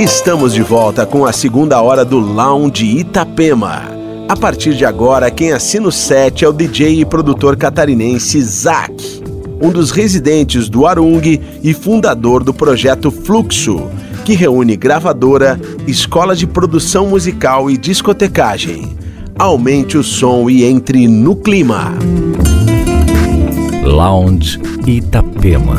Estamos de volta com a segunda hora do Lounge Itapema. A partir de agora, quem assina o set é o DJ e produtor catarinense Zack, um dos residentes do Arung e fundador do projeto Fluxo, que reúne gravadora, escola de produção musical e discotecagem. Aumente o som e entre no clima. Lounge Itapema.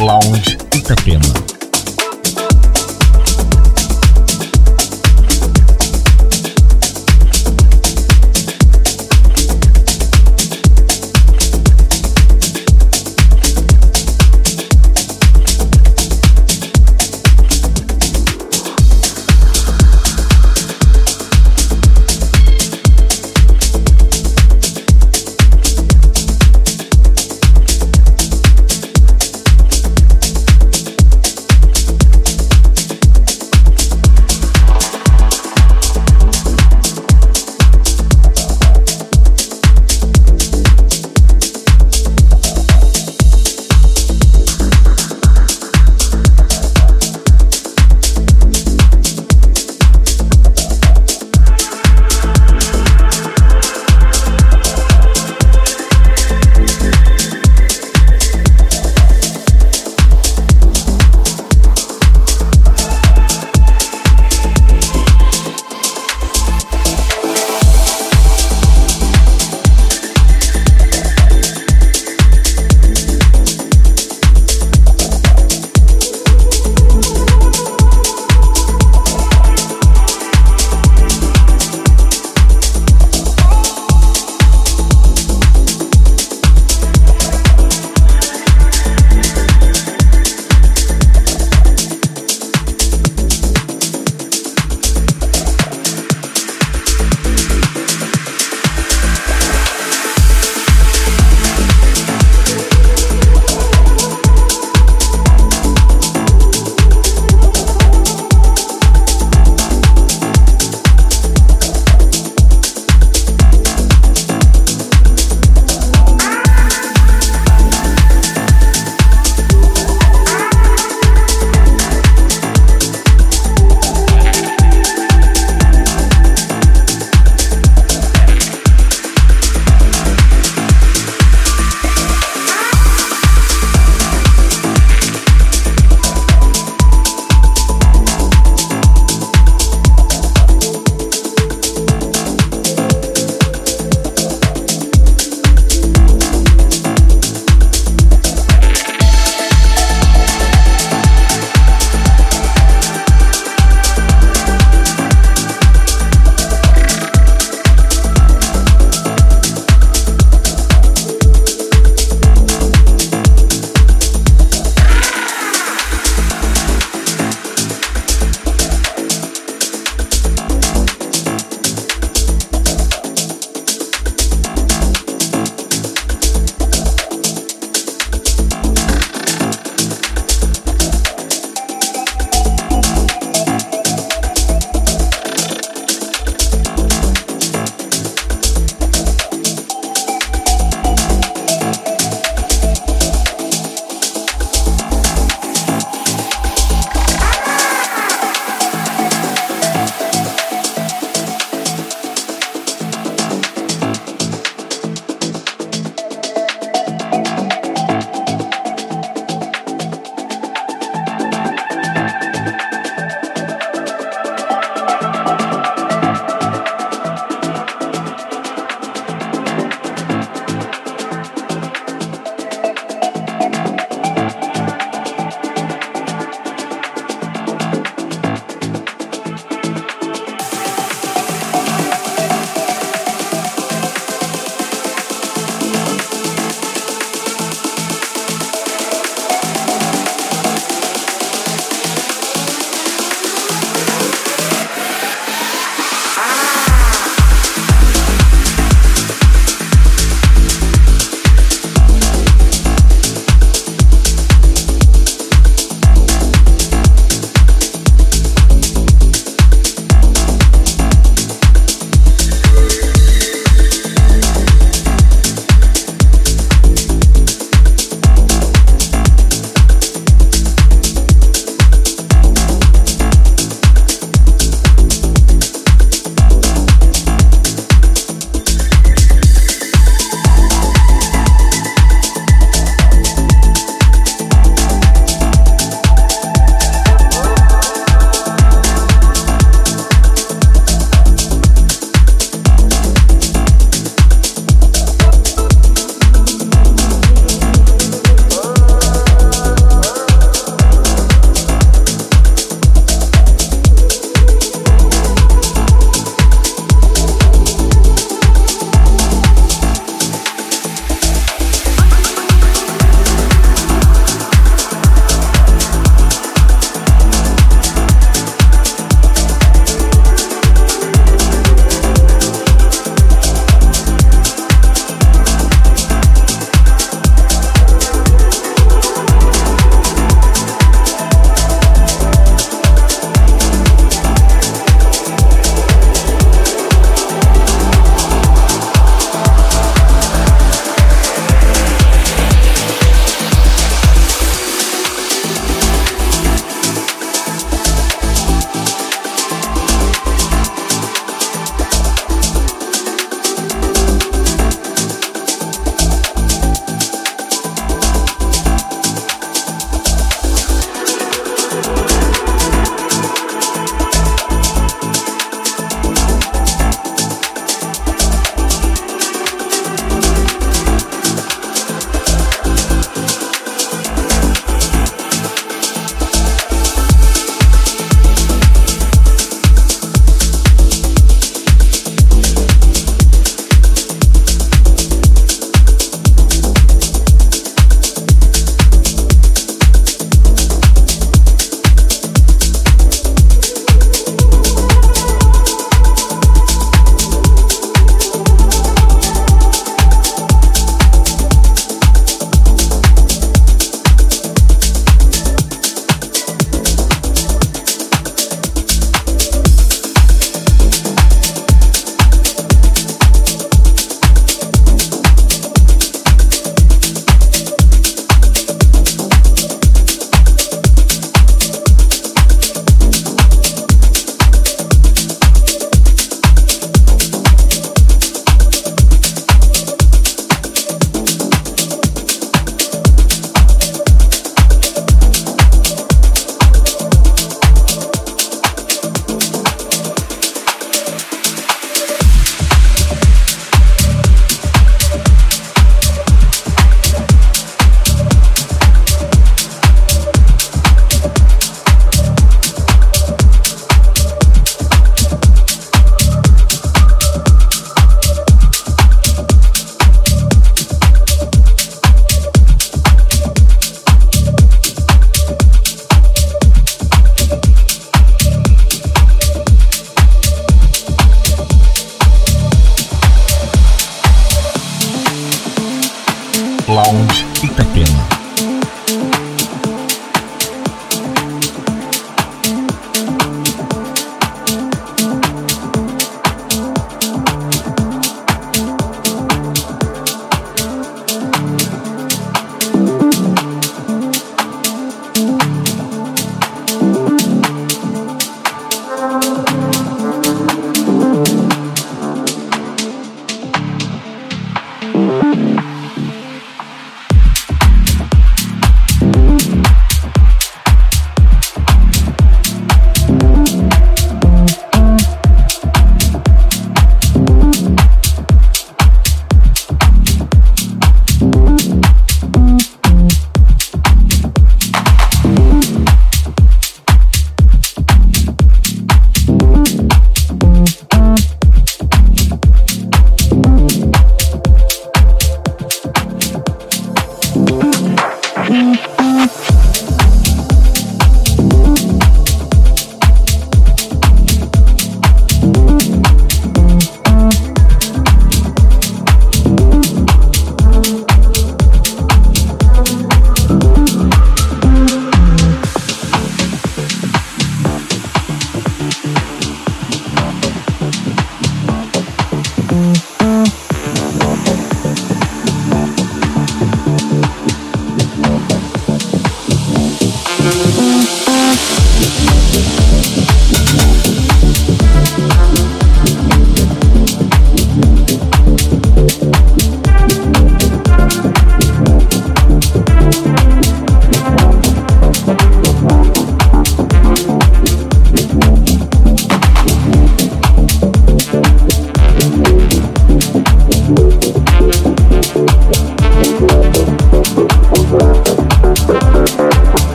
Lounge Itapema.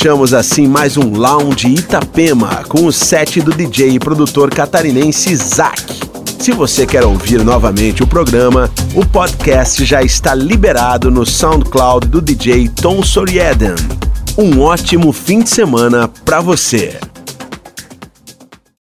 Fechamos assim mais um Lounge Itapema com o set do DJ e produtor catarinense Zack. Se você quer ouvir novamente o programa, o podcast já está liberado no SoundCloud do DJ Tom Sorieden. Um ótimo fim de semana para você.